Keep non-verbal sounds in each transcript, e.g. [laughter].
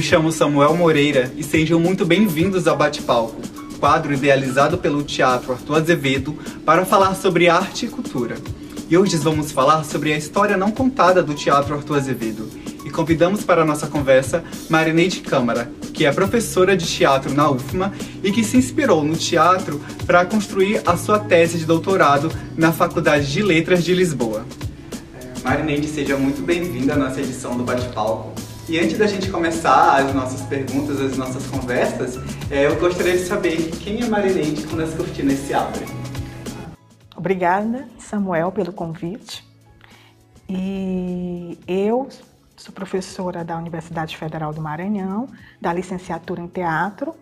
me chamo Samuel Moreira e sejam muito bem-vindos ao Bate-Palco, quadro idealizado pelo Teatro Arthur Azevedo para falar sobre arte e cultura. E hoje vamos falar sobre a história não contada do Teatro Arthur Azevedo. E convidamos para a nossa conversa Marineide Câmara, que é professora de teatro na UFMA e que se inspirou no teatro para construir a sua tese de doutorado na Faculdade de Letras de Lisboa. Marineide, seja muito bem-vinda à nossa edição do Bate-Palco. E antes da gente começar as nossas perguntas, as nossas conversas, é, eu gostaria de saber quem é Marineide quando as cortinas se abrem. Obrigada, Samuel, pelo convite. E eu sou professora da Universidade Federal do Maranhão, da licenciatura em teatro,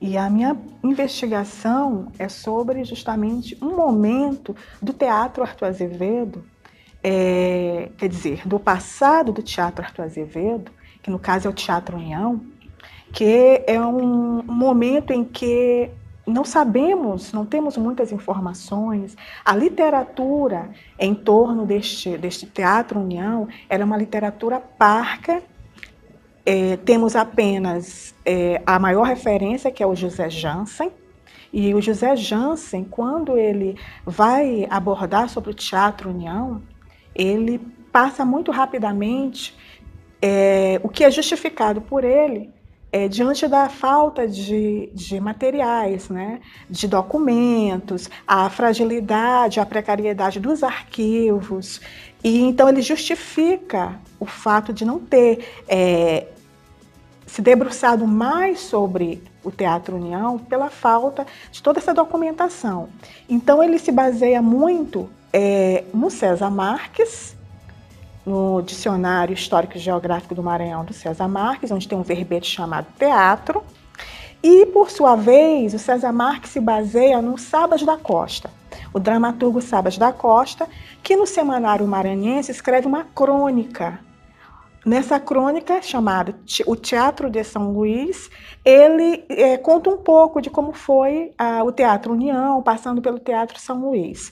e a minha investigação é sobre justamente um momento do teatro Arthur Azevedo é, quer dizer, do passado do Teatro Arthur Azevedo, que no caso é o Teatro União, que é um momento em que não sabemos, não temos muitas informações. A literatura em torno deste, deste Teatro União era uma literatura parca. É, temos apenas é, a maior referência, que é o José Jansen, e o José Jansen, quando ele vai abordar sobre o Teatro União, ele passa muito rapidamente é, o que é justificado por ele é, diante da falta de, de materiais, né, de documentos, a fragilidade, a precariedade dos arquivos. E então ele justifica o fato de não ter é, se debruçado mais sobre o Teatro União pela falta de toda essa documentação. Então ele se baseia muito é, no César Marques, no Dicionário Histórico e Geográfico do Maranhão do César Marques, onde tem um verbete chamado teatro. E, por sua vez, o César Marques se baseia no Sabas da Costa, o dramaturgo Sabas da Costa, que no Semanário Maranhense escreve uma crônica. Nessa crônica, chamada O Teatro de São Luís, ele é, conta um pouco de como foi o Teatro União, passando pelo Teatro São Luís.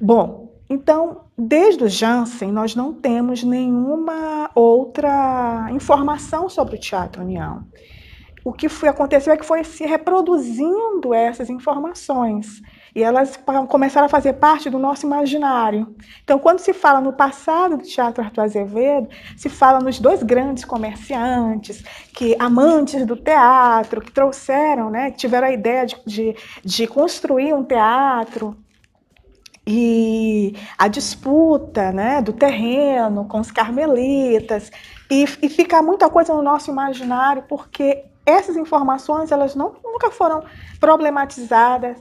Bom, então, desde o Jansen, nós não temos nenhuma outra informação sobre o Teatro União. O que foi, aconteceu é que foi se reproduzindo essas informações e elas começaram a fazer parte do nosso imaginário. Então, quando se fala no passado do Teatro Arthur Azevedo, se fala nos dois grandes comerciantes, que amantes do teatro, que trouxeram, né, que tiveram a ideia de, de, de construir um teatro e a disputa né, do terreno com os carmelitas, e, e fica muita coisa no nosso imaginário, porque essas informações elas não, nunca foram problematizadas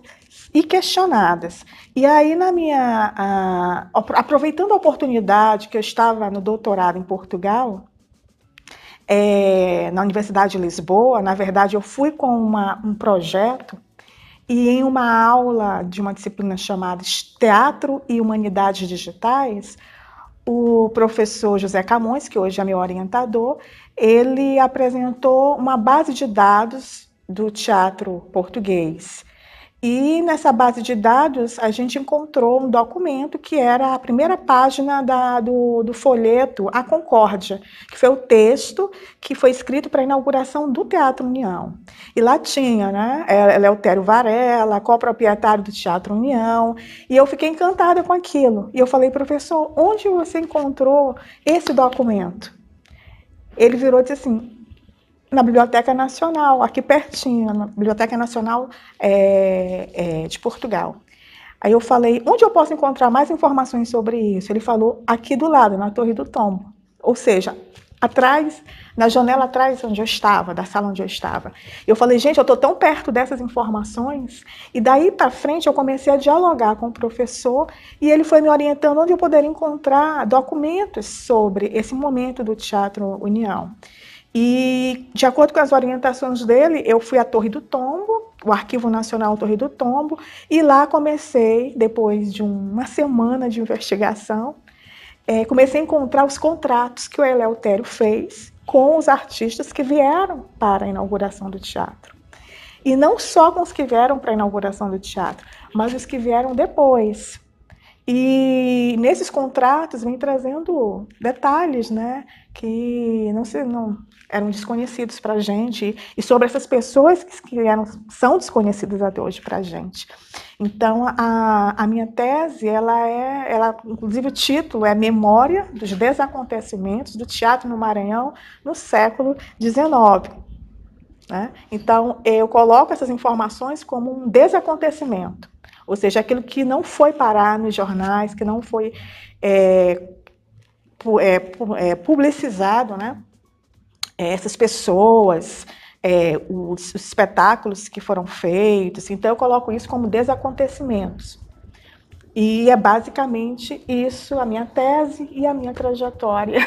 e questionadas. E aí, na minha. A, aproveitando a oportunidade que eu estava no doutorado em Portugal, é, na Universidade de Lisboa, na verdade, eu fui com uma, um projeto e em uma aula de uma disciplina chamada Teatro e Humanidades Digitais, o professor José Camões, que hoje é meu orientador, ele apresentou uma base de dados do teatro português. E nessa base de dados, a gente encontrou um documento que era a primeira página da, do, do folheto A Concórdia, que foi o texto que foi escrito para a inauguração do Teatro União. E lá tinha, né, Eleutério Varela, co-proprietário do Teatro União, e eu fiquei encantada com aquilo. E eu falei, professor, onde você encontrou esse documento? Ele virou e disse assim, na Biblioteca Nacional, aqui pertinho, na Biblioteca Nacional é, é, de Portugal. Aí eu falei, onde eu posso encontrar mais informações sobre isso? Ele falou, aqui do lado, na Torre do Tombo. Ou seja, atrás, na janela atrás onde eu estava, da sala onde eu estava. Eu falei, gente, eu estou tão perto dessas informações. E daí para frente eu comecei a dialogar com o professor e ele foi me orientando onde eu poderia encontrar documentos sobre esse momento do Teatro União. E, de acordo com as orientações dele, eu fui à Torre do Tombo, o Arquivo Nacional Torre do Tombo, e lá comecei, depois de uma semana de investigação, é, comecei a encontrar os contratos que o Eleutério fez com os artistas que vieram para a inauguração do teatro. E não só com os que vieram para a inauguração do teatro, mas os que vieram depois. E nesses contratos vem trazendo detalhes, né, que não se não eram desconhecidos para a gente e sobre essas pessoas que eram são desconhecidas até hoje para a gente. Então a, a minha tese ela é, ela inclusive o título é Memória dos desacontecimentos do teatro no Maranhão no século XIX. Né? Então eu coloco essas informações como um desacontecimento ou seja, aquilo que não foi parar nos jornais, que não foi é, é, é, publicizado, né? É, essas pessoas, é, os, os, espetáculos que foram feitos. Então, eu coloco isso como desacontecimentos. E é basicamente isso a minha tese e a minha trajetória.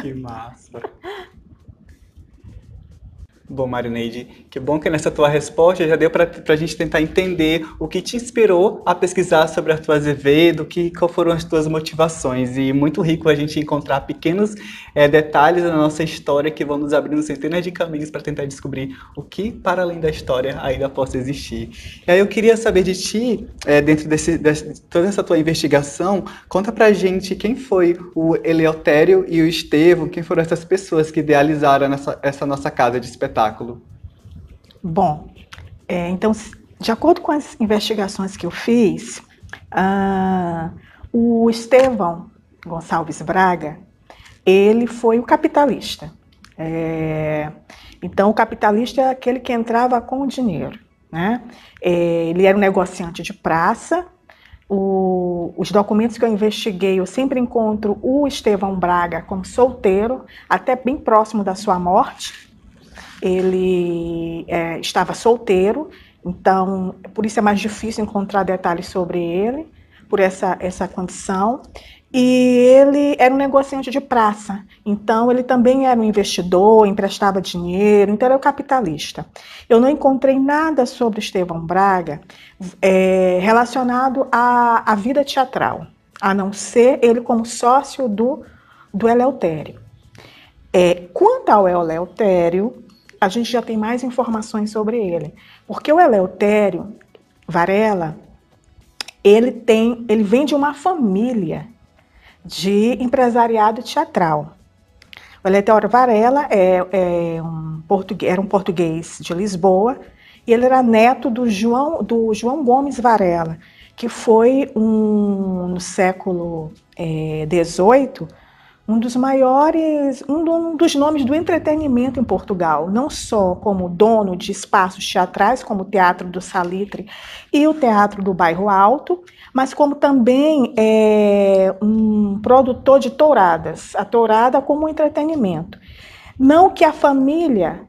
Que massa! [laughs] Bom, Marineide, que bom que nessa tua resposta já deu para a gente tentar entender o que te inspirou a pesquisar sobre Arthur Azevedo, que, qual foram as tuas motivações. E muito rico a gente encontrar pequenos é, detalhes da nossa história que vão nos abrindo centenas de caminhos para tentar descobrir o que, para além da história, ainda possa existir. E aí eu queria saber de ti, é, dentro desse, de toda essa tua investigação, conta para a gente quem foi o Eleutério e o Estevão, quem foram essas pessoas que idealizaram essa, essa nossa casa de espetáculo espetáculo? Bom, é, então, de acordo com as investigações que eu fiz, ah, o Estevão Gonçalves Braga, ele foi o capitalista. É, então, o capitalista é aquele que entrava com o dinheiro. Né? É, ele era um negociante de praça. O, os documentos que eu investiguei, eu sempre encontro o Estevão Braga como solteiro, até bem próximo da sua morte ele é, estava solteiro, então por isso é mais difícil encontrar detalhes sobre ele, por essa, essa condição. E ele era um negociante de praça, então ele também era um investidor, emprestava dinheiro, então era o capitalista. Eu não encontrei nada sobre Estevão Braga é, relacionado à, à vida teatral, a não ser ele como sócio do, do Eleutério. É, quanto ao Eleutério, a gente já tem mais informações sobre ele. Porque o Eleutério Varela, ele tem, ele vem de uma família de empresariado teatral. O Eleutério Varela é, é um português, era um português de Lisboa e ele era neto do João, do João Gomes Varela, que foi um, no século XVIII, é, um dos maiores, um dos nomes do entretenimento em Portugal, não só como dono de espaços teatrais, como o Teatro do Salitre e o Teatro do Bairro Alto, mas como também é, um produtor de touradas, a tourada como entretenimento. Não que a família,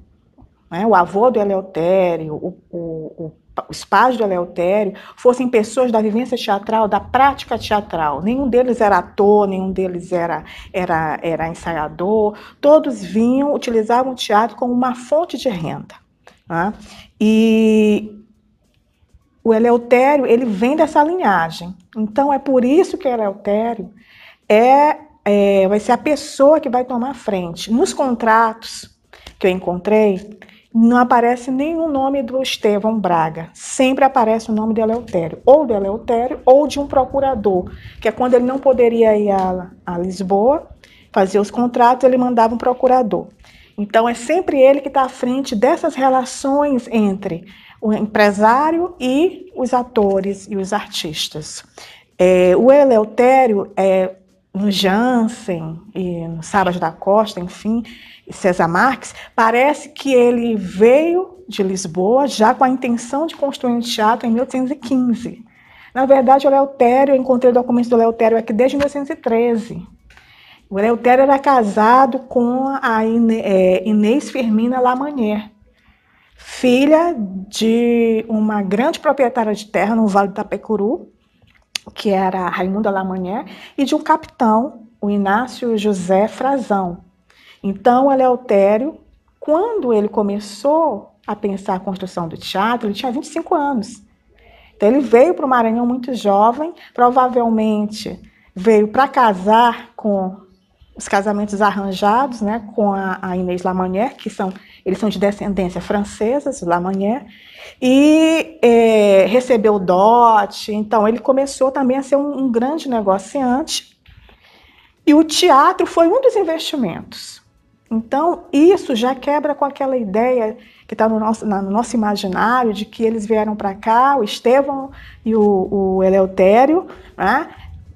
né, o avô do Eleutério, o, o, o os pais do Eleutério fossem pessoas da vivência teatral, da prática teatral. Nenhum deles era ator, nenhum deles era, era, era ensaiador. Todos vinham, utilizavam o teatro como uma fonte de renda. Né? E o Eleutério, ele vem dessa linhagem. Então, é por isso que o Eleutério é, é, vai ser a pessoa que vai tomar frente. Nos contratos que eu encontrei, não aparece nenhum nome do Estevão Braga. Sempre aparece o nome de Eleutério, ou de Eleutério, ou de um procurador, que é quando ele não poderia ir a, a Lisboa fazer os contratos, ele mandava um procurador. Então é sempre ele que está à frente dessas relações entre o empresário e os atores e os artistas. É, o Eleutério, é, no Jansen e no Sábado da Costa, enfim, César Marques, parece que ele veio de Lisboa já com a intenção de construir um teatro em 1815. Na verdade, o Leotério, eu encontrei documentos do Leotério aqui desde 1913. O Leotério era casado com a é, Inês Firmina Lamanier, filha de uma grande proprietária de terra no Vale do Tapecuru, que era Raimunda Lamanier, e de um capitão, o Inácio José Frazão. Então, Eleutério, quando ele começou a pensar a construção do teatro, ele tinha 25 anos. Então, ele veio para o Maranhão muito jovem, provavelmente veio para casar com os casamentos arranjados, né, com a, a Inês Lamanier, que são Eles são de descendência francesa, Lamagné, e é, recebeu dote. Então, ele começou também a ser um, um grande negociante. E o teatro foi um dos investimentos. Então, isso já quebra com aquela ideia que está no nosso, no nosso imaginário de que eles vieram para cá, o Estevão e o, o Eleutério, né?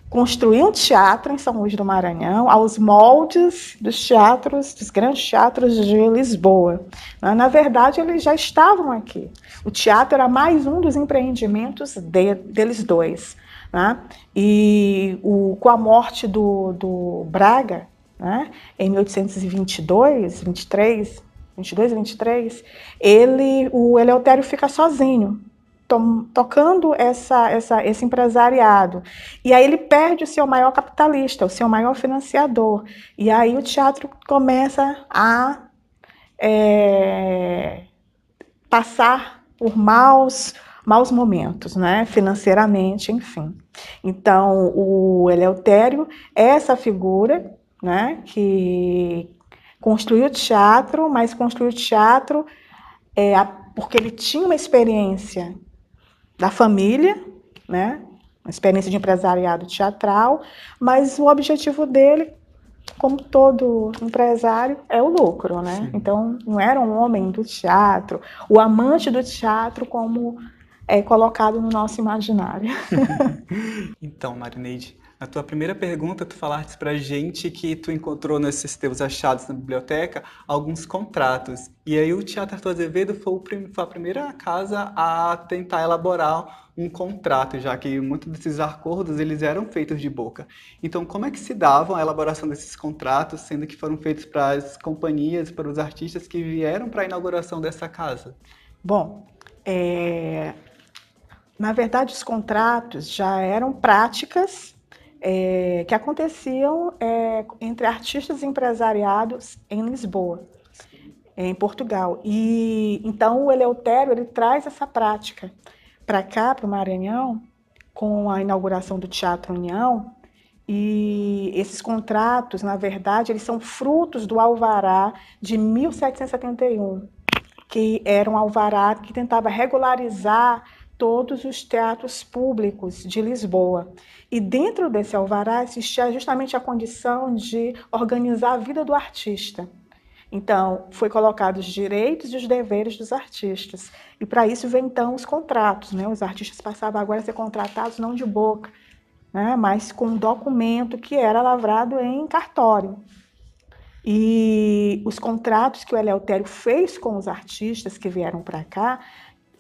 Construir um teatro em São Luís do Maranhão aos moldes dos teatros, dos grandes teatros de Lisboa. Na verdade, eles já estavam aqui. O teatro era mais um dos empreendimentos de, deles dois. Né? E o, com a morte do, do Braga, né, em 1822, 23, 22 e 23, ele, o Eleutério fica sozinho to tocando essa, essa, esse empresariado. E aí ele perde o seu maior capitalista, o seu maior financiador. E aí o teatro começa a é, passar por maus, maus momentos, né? financeiramente, enfim. Então, o Eleutério é essa figura né? que construiu o teatro, mas construiu o teatro é, porque ele tinha uma experiência da família, né? Uma experiência de empresariado teatral, mas o objetivo dele, como todo empresário, é o lucro, né? Sim. Então, não era um homem do teatro, o amante do teatro como é colocado no nosso imaginário. [laughs] então, Marineide, na tua primeira pergunta, tu falaste pra gente que tu encontrou nesses teus achados na biblioteca alguns contratos. E aí o Teatro Arthur Azevedo foi, a primeira casa a tentar elaborar um contrato, já que muitos desses acordos eles eram feitos de boca. Então, como é que se dava a elaboração desses contratos, sendo que foram feitos para as companhias, para os artistas que vieram para a inauguração dessa casa? Bom, é... na verdade, os contratos já eram práticas é, que aconteciam é, entre artistas empresariados em Lisboa, em Portugal. E então o Eleutério ele traz essa prática para cá, para o Maranhão, com a inauguração do Teatro União. E esses contratos, na verdade, eles são frutos do alvará de 1771, que era um alvará que tentava regularizar todos os teatros públicos de Lisboa. E dentro desse alvará existia justamente a condição de organizar a vida do artista. Então, foi colocados os direitos e os deveres dos artistas. E para isso vem então os contratos. Né? Os artistas passavam agora a ser contratados não de boca, né? mas com um documento que era lavrado em cartório. E os contratos que o Eleutério fez com os artistas que vieram para cá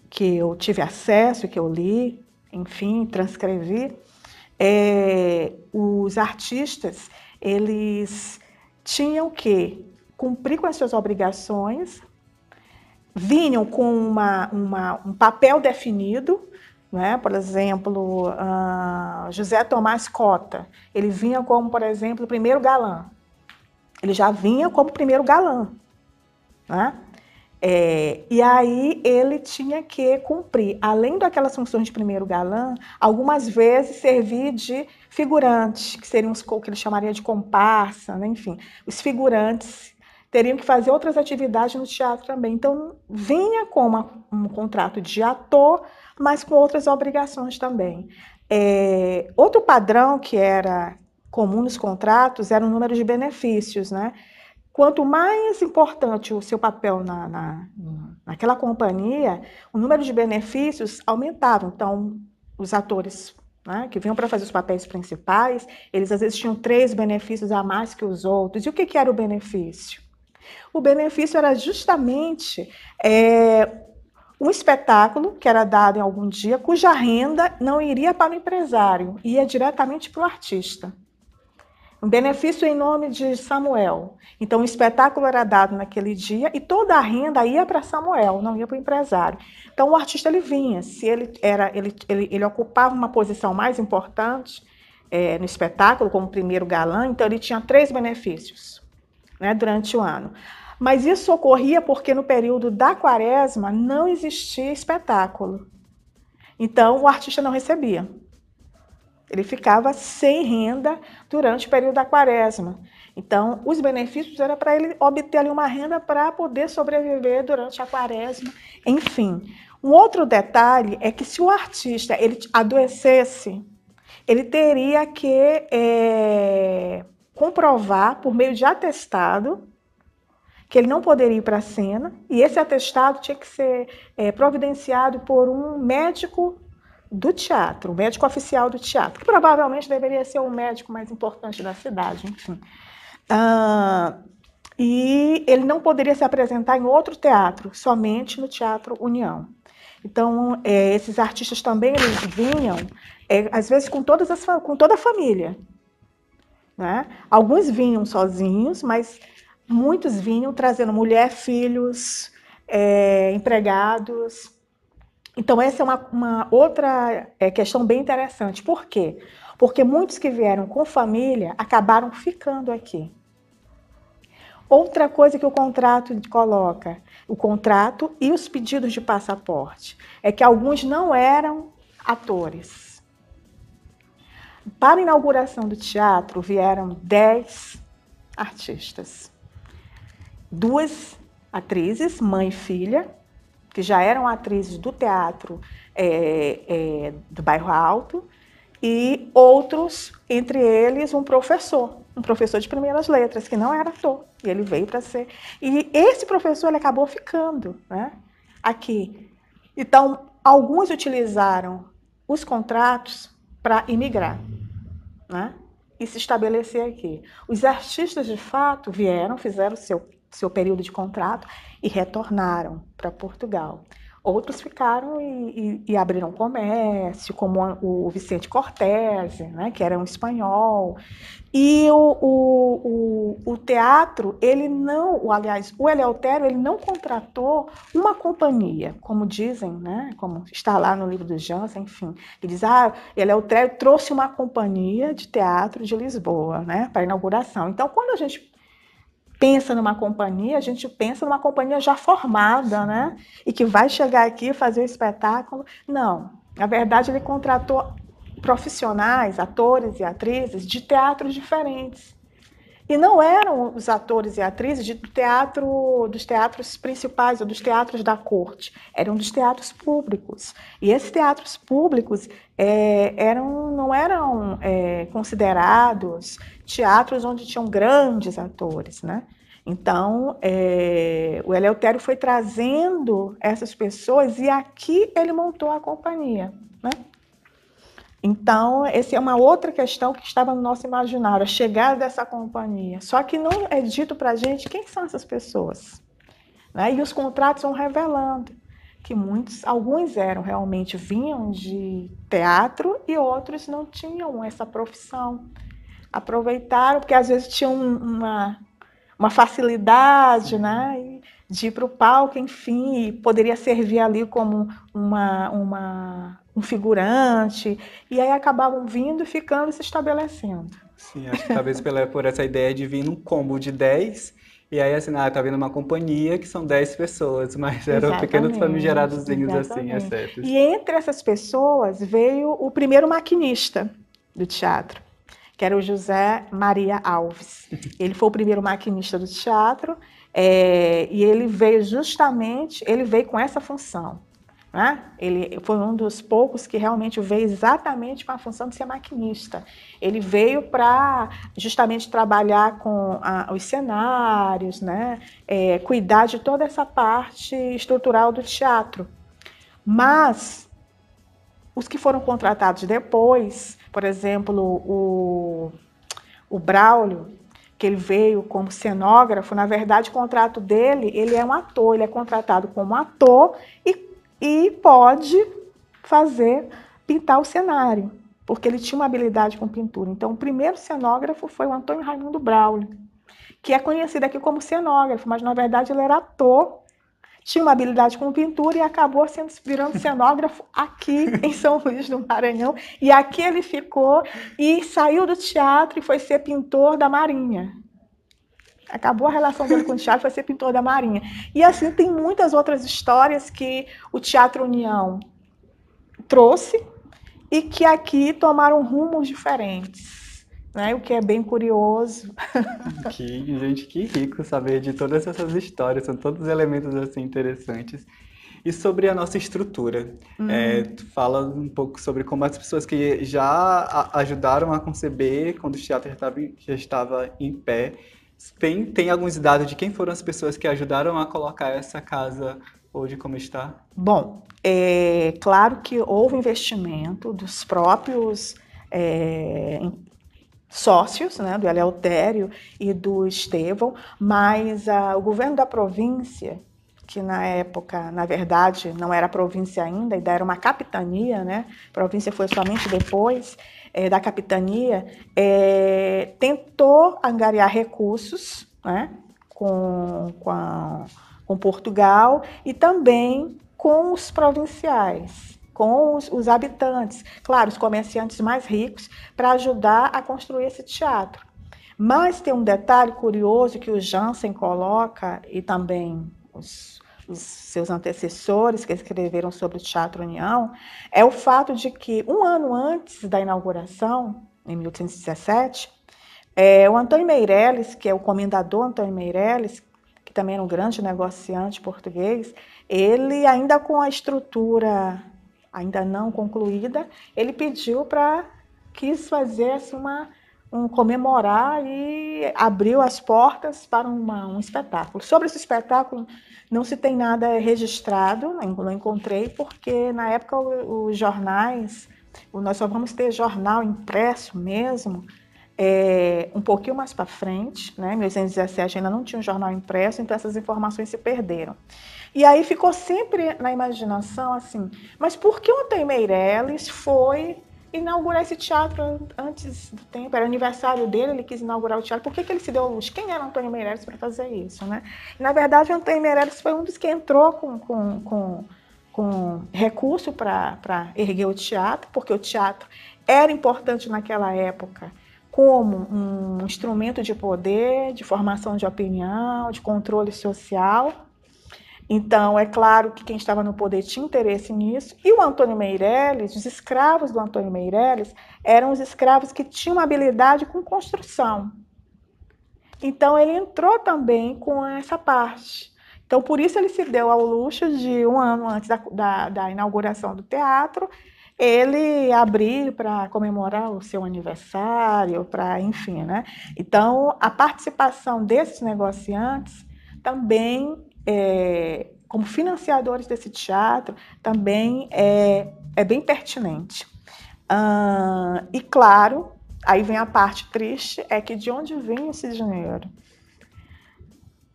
que eu tive acesso, que eu li, enfim, transcrevi, é, os artistas eles tinham que cumprir com as suas obrigações, vinham com uma, uma, um papel definido, né? por exemplo, uh, José Tomás Cota, ele vinha como, por exemplo, o primeiro galã. Ele já vinha como primeiro galã. Né? É, e aí ele tinha que cumprir, além daquelas funções de primeiro galã, algumas vezes servir de figurante, que seriam os que ele chamaria de comparsa, né? enfim, os figurantes teriam que fazer outras atividades no teatro também. Então vinha com uma, um contrato de ator, mas com outras obrigações também. É, outro padrão que era comum nos contratos era o número de benefícios, né? Quanto mais importante o seu papel na, na, naquela companhia, o número de benefícios aumentava. Então, os atores né, que vinham para fazer os papéis principais, eles às vezes tinham três benefícios a mais que os outros. E o que, que era o benefício? O benefício era justamente é, um espetáculo que era dado em algum dia, cuja renda não iria para o empresário, ia diretamente para o artista. Um benefício em nome de Samuel. Então, o espetáculo era dado naquele dia e toda a renda ia para Samuel, não ia para o empresário. Então, o artista ele vinha, se ele era, ele, ele, ele ocupava uma posição mais importante é, no espetáculo, como primeiro galã, então ele tinha três benefícios né, durante o ano. Mas isso ocorria porque no período da quaresma não existia espetáculo. Então, o artista não recebia. Ele ficava sem renda durante o período da quaresma. Então, os benefícios era para ele obter ali uma renda para poder sobreviver durante a quaresma. Enfim, um outro detalhe é que se o artista ele adoecesse, ele teria que é, comprovar por meio de atestado que ele não poderia ir para a cena, e esse atestado tinha que ser é, providenciado por um médico do teatro, o médico oficial do teatro, que provavelmente deveria ser o médico mais importante da cidade, enfim. Ah, e ele não poderia se apresentar em outro teatro, somente no Teatro União. Então, é, esses artistas também eles vinham, é, às vezes, com, todas as, com toda a família. Né? Alguns vinham sozinhos, mas muitos vinham trazendo mulher, filhos, é, empregados. Então, essa é uma, uma outra é, questão bem interessante. Por quê? Porque muitos que vieram com família acabaram ficando aqui. Outra coisa que o contrato coloca, o contrato e os pedidos de passaporte, é que alguns não eram atores. Para a inauguração do teatro vieram dez artistas duas atrizes, mãe e filha, que já eram atrizes do teatro é, é, do Bairro Alto, e outros, entre eles um professor, um professor de primeiras letras, que não era ator, e ele veio para ser. E esse professor ele acabou ficando né, aqui. Então, alguns utilizaram os contratos para imigrar né, e se estabelecer aqui. Os artistas, de fato, vieram, fizeram seu seu período de contrato e retornaram para Portugal. Outros ficaram e, e, e, abriram comércio, como o Vicente Cortese, né, que era um espanhol. E o, o, o, o teatro, ele não, aliás, o Eleutério, ele não contratou uma companhia, como dizem, né, como está lá no livro do Jansen, enfim. Ele diz, ah, Eleutério trouxe uma companhia de teatro de Lisboa, né, para a inauguração. Então, quando a gente pensa numa companhia, a gente pensa numa companhia já formada, né? E que vai chegar aqui fazer o espetáculo. Não. Na verdade, ele contratou profissionais, atores e atrizes de teatros diferentes. E não eram os atores e atrizes do teatro, dos teatros principais ou dos teatros da corte, eram dos teatros públicos. E esses teatros públicos é, eram, não eram é, considerados teatros onde tinham grandes atores, né? Então, é, o Eleutério foi trazendo essas pessoas e aqui ele montou a companhia, né? Então, essa é uma outra questão que estava no nosso imaginário, a chegada dessa companhia. Só que não é dito para a gente quem são essas pessoas. Né? E os contratos vão revelando que muitos, alguns eram realmente, vinham de teatro e outros não tinham essa profissão. Aproveitaram, porque às vezes tinham uma, uma facilidade, né? De ir para o palco, enfim, poderia servir ali como uma, uma, um figurante, e aí acabavam vindo, ficando e se estabelecendo. Sim, acho que talvez pela, por essa ideia de vir num combo de 10, e aí assim, ah, tá vindo uma companhia que são 10 pessoas, mas eram exatamente, pequenos famigeradozinhos assim, é certo. E entre essas pessoas veio o primeiro maquinista do teatro, que era o José Maria Alves. [laughs] Ele foi o primeiro maquinista do teatro, é, e ele veio justamente, ele veio com essa função. Né? Ele foi um dos poucos que realmente veio exatamente com a função de ser maquinista. Ele veio para justamente trabalhar com a, os cenários, né? É, cuidar de toda essa parte estrutural do teatro. Mas os que foram contratados depois, por exemplo, o, o Braulio, que ele veio como cenógrafo, na verdade o contrato dele, ele é um ator, ele é contratado como ator e, e pode fazer, pintar o cenário, porque ele tinha uma habilidade com pintura. Então o primeiro cenógrafo foi o Antônio Raimundo Braulio, que é conhecido aqui como cenógrafo, mas na verdade ele era ator, tinha uma habilidade com pintura e acabou sendo, virando cenógrafo aqui em São Luís do Maranhão. E aqui ele ficou e saiu do teatro e foi ser pintor da Marinha. Acabou a relação dele com o teatro, foi ser pintor da Marinha. E assim tem muitas outras histórias que o Teatro União trouxe e que aqui tomaram rumos diferentes. Né, o que é bem curioso. [laughs] Que, gente, que rico saber de todas essas histórias, são todos elementos assim interessantes. E sobre a nossa estrutura, uhum. é, tu fala um pouco sobre como as pessoas que já ajudaram a conceber quando o teatro já estava, já estava em pé, tem, tem alguns dados de quem foram as pessoas que ajudaram a colocar essa casa hoje como está? Bom, é claro que houve investimento dos próprios é, sócios, né, do Eleutério e do Estevão, mas o governo da província que na época, na verdade, não era província ainda, ainda era uma capitania, né? Província foi somente depois é, da capitania, é, tentou angariar recursos, né? Com, com, a, com Portugal e também com os provinciais, com os, os habitantes, claro, os comerciantes mais ricos, para ajudar a construir esse teatro. Mas tem um detalhe curioso que o Jansen coloca e também os, os seus antecessores que escreveram sobre o Teatro União, é o fato de que um ano antes da inauguração, em 1817, é, o Antônio Meirelles, que é o comendador Antônio Meirelles, que também era um grande negociante português, ele ainda com a estrutura ainda não concluída, ele pediu para quis fazer assim, uma um comemorar e abriu as portas para uma, um espetáculo. Sobre esse espetáculo, não se tem nada registrado, não encontrei, porque na época os jornais, nós só vamos ter jornal impresso mesmo é, um pouquinho mais para frente, né? em 1817 ainda não tinha um jornal impresso, então essas informações se perderam. E aí ficou sempre na imaginação assim, mas por que o Antônio Meirelles foi inaugurar esse teatro antes do tempo, era aniversário dele, ele quis inaugurar o teatro. Por que, que ele se deu luz? Quem era Antônio Meireles para fazer isso? Né? Na verdade, Antônio Meireles foi um dos que entrou com, com, com, com recurso para erguer o teatro, porque o teatro era importante naquela época como um instrumento de poder, de formação de opinião, de controle social. Então, é claro que quem estava no poder tinha interesse nisso. E o Antônio Meirelles, os escravos do Antônio Meirelles, eram os escravos que tinham habilidade com construção. Então, ele entrou também com essa parte. Então, por isso, ele se deu ao luxo de, um ano antes da, da, da inauguração do teatro, ele abrir para comemorar o seu aniversário, para, enfim, né? Então, a participação desses negociantes também é, como financiadores desse teatro, também é, é bem pertinente. Uh, e claro, aí vem a parte triste, é que de onde vem esse dinheiro?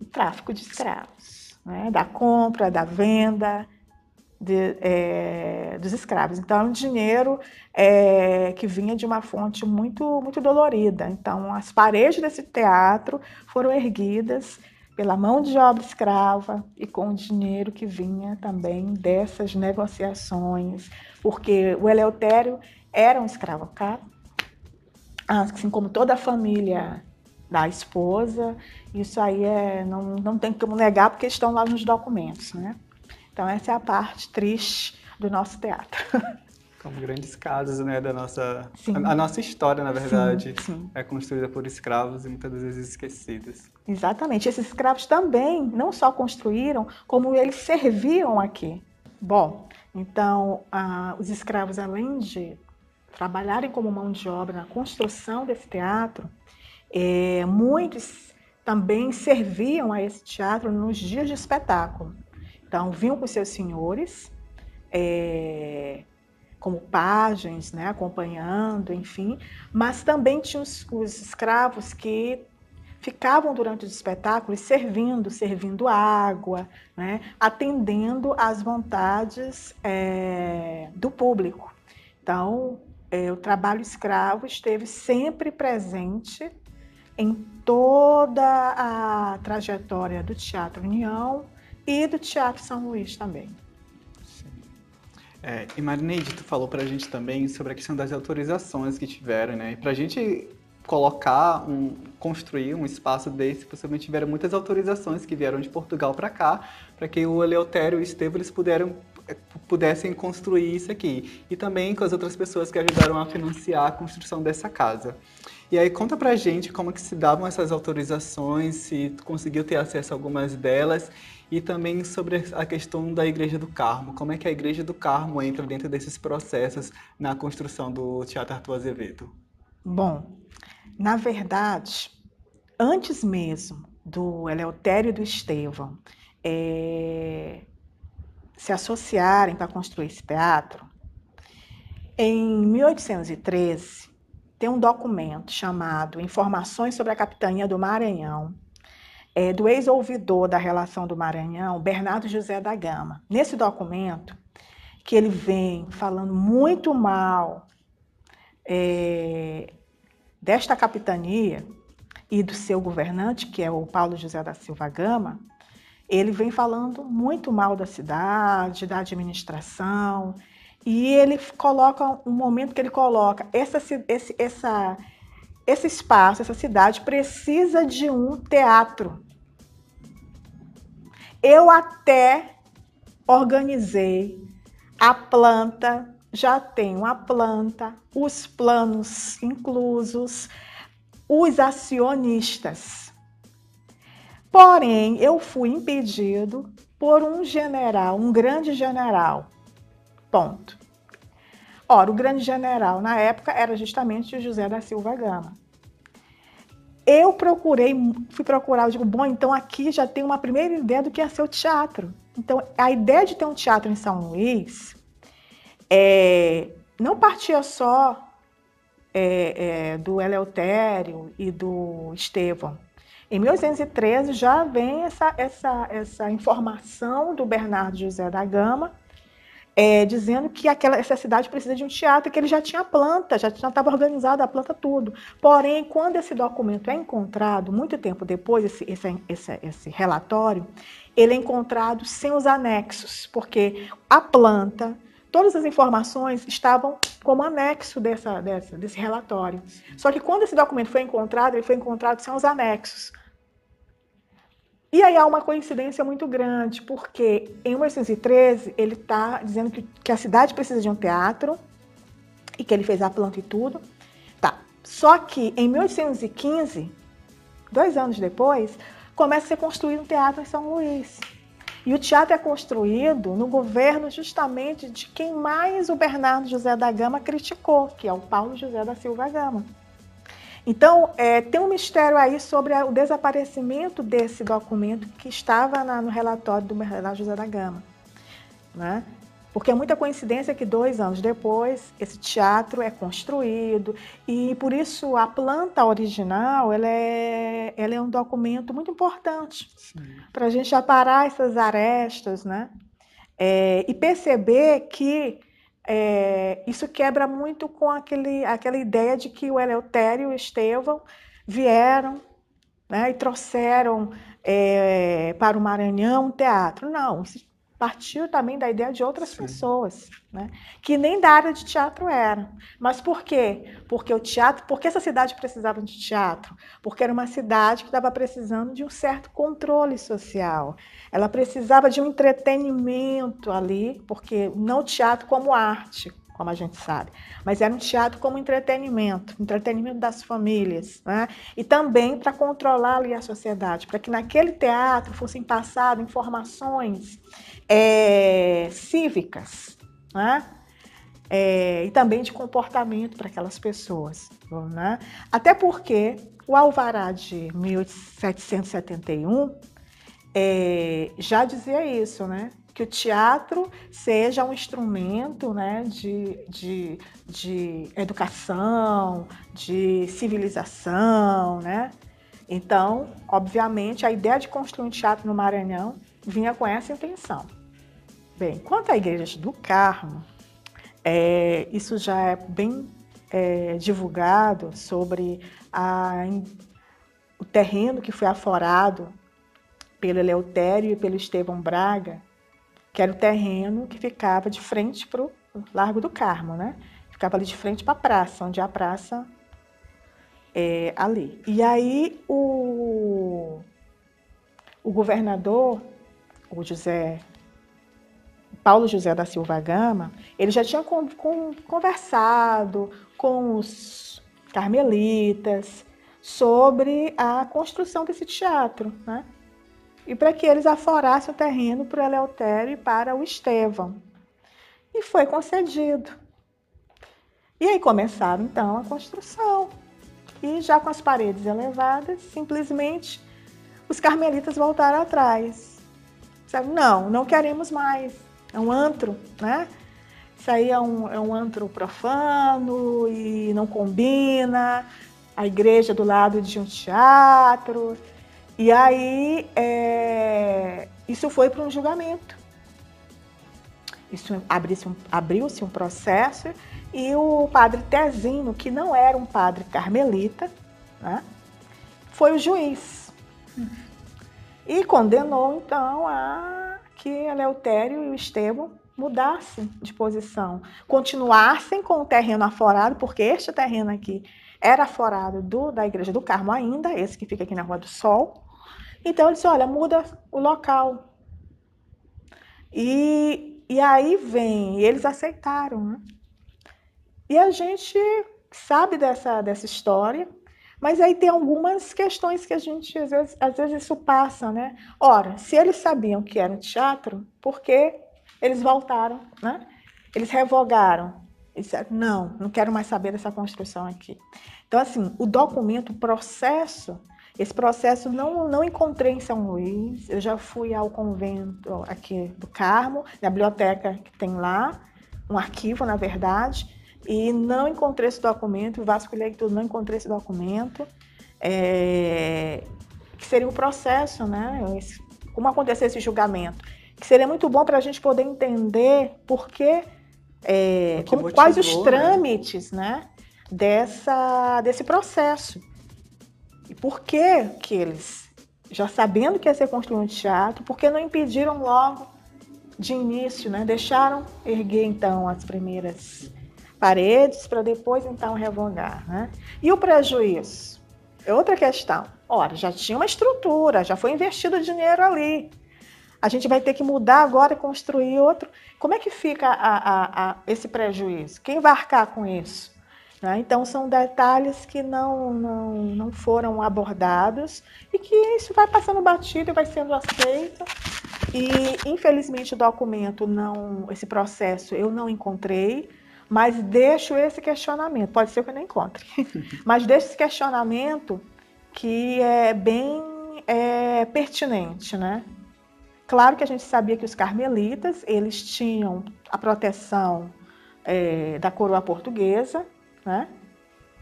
O tráfico de escravos, né? da compra, da venda, de, é, dos escravos. Então, é um dinheiro é, que vinha de uma fonte muito, muito dolorida. Então, as paredes desse teatro foram erguidas pela mão de obra escrava e com o dinheiro que vinha também dessas negociações, porque o Eleutério era um escravocrata, assim como toda a família da esposa, isso aí é, não, não tem como negar porque estão lá nos documentos, né? Então essa é a parte triste do nosso teatro. [laughs] Como grandes casos, né, da nossa... A, a, nossa história, na verdade, sim, sim. é construída por escravos e muitas vezes esquecidas. Exatamente. Esses escravos também não só construíram, como eles serviam aqui. Bom, então, ah, os escravos, além de trabalharem como mão de obra na construção desse teatro, é, muitos também serviam a esse teatro nos dias de espetáculo. Então, vinham com seus senhores, é, como pajens, né, acompanhando, enfim, mas também tinha os, os escravos que ficavam durante os espetáculos servindo, servindo água, né, atendendo às vontades é, do público. Então, é, o trabalho escravo esteve sempre presente em toda a trajetória do Teatro União e do Teatro São Luís também. É, e Marineide, tu falou para a gente também sobre a questão das autorizações que tiveram, né? E para a gente colocar, um, construir um espaço desse, possivelmente tiveram muitas autorizações que vieram de Portugal para cá, para que o Eleutério e o Estevam eles puderam pudessem construir isso aqui. E também com as outras pessoas que ajudaram a financiar a construção dessa casa. E aí conta pra gente como que se davam essas autorizações, se tu conseguiu ter acesso a algumas delas e também sobre a questão da Igreja do Carmo. Como é que a Igreja do Carmo entra dentro desses processos na construção do Teatro Arthur Azevedo? Bom, na verdade, antes mesmo do Eleutério e do Estevão é, se associarem para construir esse teatro, em 1813 tem um documento chamado Informações sobre a Capitania do Maranhão, é, do ex-ouvidor da relação do Maranhão, Bernardo José da Gama. Nesse documento, que ele vem falando muito mal é, desta capitania e do seu governante, que é o Paulo José da Silva Gama, ele vem falando muito mal da cidade, da administração, e ele coloca um momento que ele coloca essa, esse, essa, esse espaço, essa cidade precisa de um teatro. Eu até organizei a planta, já tenho a planta, os planos inclusos, os acionistas. Porém, eu fui impedido por um general, um grande general, Ponto. Ora, o grande general na época era justamente o José da Silva Gama. Eu procurei, fui procurar, eu digo, bom, então aqui já tem uma primeira ideia do que é ser o teatro. Então, a ideia de ter um teatro em São Luís é, não partia só é, é, do Eleutério e do Estevão. Em 1813 já vem essa, essa, essa informação do Bernardo José da Gama, é, dizendo que aquela, essa cidade precisa de um teatro, que ele já tinha planta, já estava organizada a planta tudo. Porém, quando esse documento é encontrado, muito tempo depois, esse, esse, esse, esse relatório, ele é encontrado sem os anexos, porque a planta, todas as informações estavam como anexo dessa, dessa, desse relatório. Só que quando esse documento foi encontrado, ele foi encontrado sem os anexos. E aí há uma coincidência muito grande, porque em 1813 ele está dizendo que, que a cidade precisa de um teatro e que ele fez a planta e tudo. Tá. Só que em 1815, dois anos depois, começa a ser construído um teatro em São Luís. E o teatro é construído no governo justamente de quem mais o Bernardo José da Gama criticou, que é o Paulo José da Silva Gama. Então, é, tem um mistério aí sobre o desaparecimento desse documento que estava na, no relatório do Bernardo José da Gama. Né? Porque é muita coincidência que dois anos depois esse teatro é construído e por isso a planta original ela é, ela é um documento muito importante para a gente aparar essas arestas, né? É, e perceber que é, isso quebra muito com aquele, aquela ideia de que o Eleutério e o Estevão vieram né, e trouxeram é, para o Maranhão um teatro. Não, partiu também da ideia de outras Sim. pessoas, né, que nem da área de teatro eram. Mas por quê? Porque o teatro, porque essa cidade precisava de teatro? Porque era uma cidade que estava precisando de um certo controle social. Ela precisava de um entretenimento ali, porque não teatro como arte, como a gente sabe, mas era um teatro como entretenimento, entretenimento das famílias, né? e também para controlar ali a sociedade, para que naquele teatro fossem passadas informações é, cívicas, né? É, e também de comportamento para aquelas pessoas. Né? Até porque o Alvará de 1771 é, já dizia isso, né? Que o teatro seja um instrumento né, de, de, de educação, de civilização, né? Então, obviamente, a ideia de construir um teatro no Maranhão vinha com essa intenção. Bem, quanto à Igreja do Carmo, é, isso já é bem é, divulgado sobre a, o terreno que foi aforado pelo Eleutério e pelo Estevão Braga, que era o terreno que ficava de frente para o Largo do Carmo, né? Ficava ali de frente para a praça, onde é a praça é ali. E aí o, o governador, o José Paulo José da Silva Gama, ele já tinha com, com, conversado com os carmelitas sobre a construção desse teatro, né? E para que eles aforassem o terreno para o Eleutério e para o Estevão. E foi concedido. E aí começaram então a construção. E já com as paredes elevadas, simplesmente os carmelitas voltaram atrás. Sabe? Não, não queremos mais. É um antro, né? Isso aí é um, é um antro profano e não combina. A igreja do lado de um teatro. E aí é, isso foi para um julgamento. Isso abriu-se um, abriu um processo e o padre Tezinho, que não era um padre carmelita, né, foi o juiz. E condenou, então, a que Eleutério e o Estevão mudassem de posição, continuassem com o terreno aforado, porque este terreno aqui era aforado do, da Igreja do Carmo ainda, esse que fica aqui na Rua do Sol. Então ele disse, olha, muda o local. E, e aí vem, e eles aceitaram, né? E a gente sabe dessa, dessa história, mas aí tem algumas questões que a gente, às vezes, às vezes isso passa, né? Ora, se eles sabiam que era um teatro, por que eles voltaram, né? Eles revogaram. Eles disseram, não, não quero mais saber dessa construção aqui. Então, assim, o documento, o processo, esse processo não, não encontrei em São Luís. Eu já fui ao convento aqui do Carmo, na biblioteca que tem lá, um arquivo, na verdade, e não encontrei esse documento, vasculhei tudo, não encontrei esse documento, é, que seria o processo, né? Esse, como aconteceu esse julgamento, que seria muito bom para a gente poder entender por que, é, como, motivou, quais os né? trâmites, né? né, dessa, desse processo. E por que que eles, já sabendo que ia ser construído um teatro, por que não impediram logo de início, né? Deixaram erguer então as primeiras paredes para depois então revogar. Né? E o prejuízo? É outra questão. Ora, já tinha uma estrutura, já foi investido dinheiro ali. A gente vai ter que mudar agora e construir outro. Como é que fica a, a, a esse prejuízo? Quem vai arcar com isso? Né? Então, são detalhes que não, não, não foram abordados e que isso vai passando batido e vai sendo aceito. E, infelizmente, o documento, não, esse processo, eu não encontrei. Mas deixo esse questionamento, pode ser que eu não encontre, [laughs] mas deixo esse questionamento que é bem é, pertinente, né? Claro que a gente sabia que os carmelitas, eles tinham a proteção é, da coroa portuguesa, né?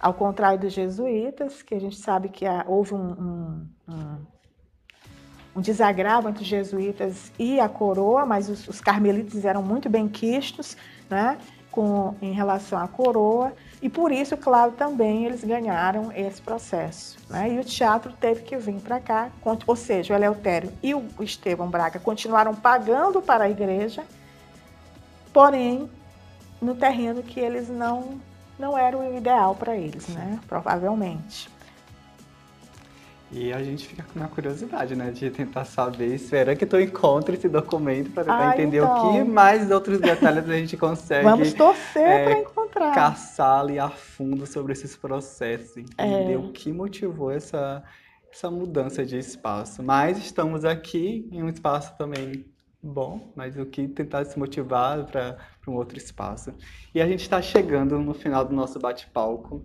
Ao contrário dos jesuítas, que a gente sabe que houve um, um, um, um, desagravo entre os jesuítas e a coroa, mas os, os carmelitas eram muito bem quistos, né? com, em relação à coroa, e por isso, claro, também eles ganharam esse processo. Né? E o teatro teve que vir para cá, ou seja, o Eleutério e o Estevão Braga continuaram pagando para a igreja, porém, no terreno que eles não, não era o ideal para eles, né? provavelmente. E a gente fica na curiosidade, né, de tentar saber, espera que tu encontre esse documento para tentar ah, entender então. o que mais outros detalhes a gente consegue. Vamos torcer é, para encontrar. Caçar ali a fundo sobre esses processos, entender é. o que motivou essa, essa mudança de espaço. Mas estamos aqui em um espaço também bom, mas o que tentar se motivar para um outro espaço. E a gente está chegando no final do nosso bate-palco.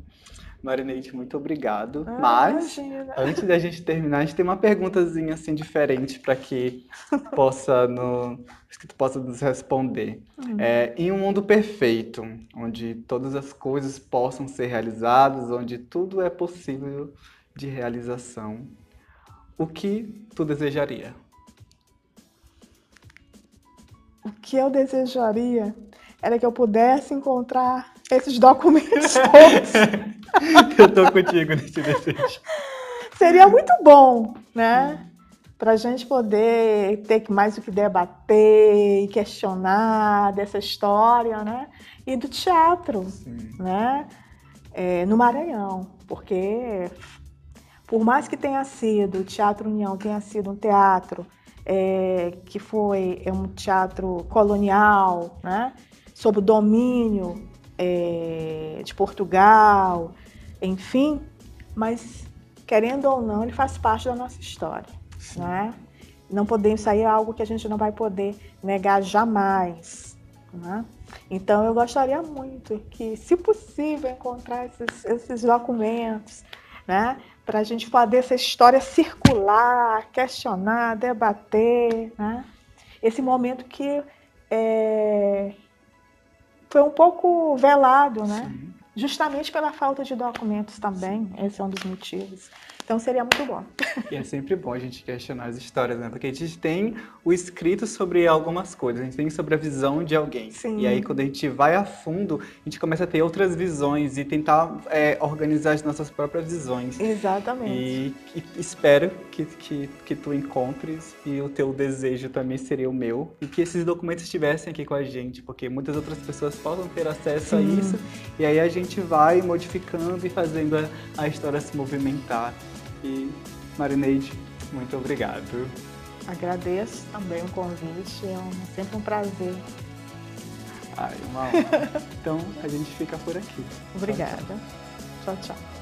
Marineide, muito obrigado. Ah, Mas, imagina. [laughs] antes da gente terminar, a gente tem uma perguntazinha assim diferente para que possa no, que tu possa nos responder. Uhum. É, em um mundo perfeito, onde todas as coisas possam ser realizadas, onde tudo é possível de realização, o que tu desejaria? O que eu desejaria era que eu pudesse encontrar esses documentos [laughs] todos. [laughs] Eu tô contigo nesse desejo. Seria muito bom, né? Para a gente poder ter mais o que debater e questionar dessa história, né? E do teatro, Sim. né? É, no Maranhão, porque por mais que tenha sido, o Teatro União tenha sido um teatro é, que foi é um teatro colonial, né? sob o domínio é, de Portugal, enfim, mas querendo ou não, ele faz parte da nossa história. Né? Não podemos sair algo que a gente não vai poder negar jamais. Né? Então eu gostaria muito que, se possível, encontrar esses, esses documentos, né? Para a gente poder essa história circular, questionar, debater. Né? Esse momento que é, foi um pouco velado, né? Sim. Justamente pela falta de documentos também, esse é um dos motivos. Então seria muito bom. E é sempre bom a gente questionar as histórias, né? Porque a gente tem o escrito sobre algumas coisas, a gente tem sobre a visão de alguém. Sim. E aí quando a gente vai a fundo, a gente começa a ter outras visões e tentar é, organizar as nossas próprias visões. Exatamente. E, e espero que, que, que tu encontres e o teu desejo também seria o meu. E que esses documentos estivessem aqui com a gente, porque muitas outras pessoas possam ter acesso Sim. a isso. E aí a gente vai modificando e fazendo a, a história se movimentar. E Marineide, muito obrigado. Agradeço também o convite, é um, sempre um prazer. Ai, uma [laughs] honra. então a gente fica por aqui. Obrigada. tchau. tchau. tchau.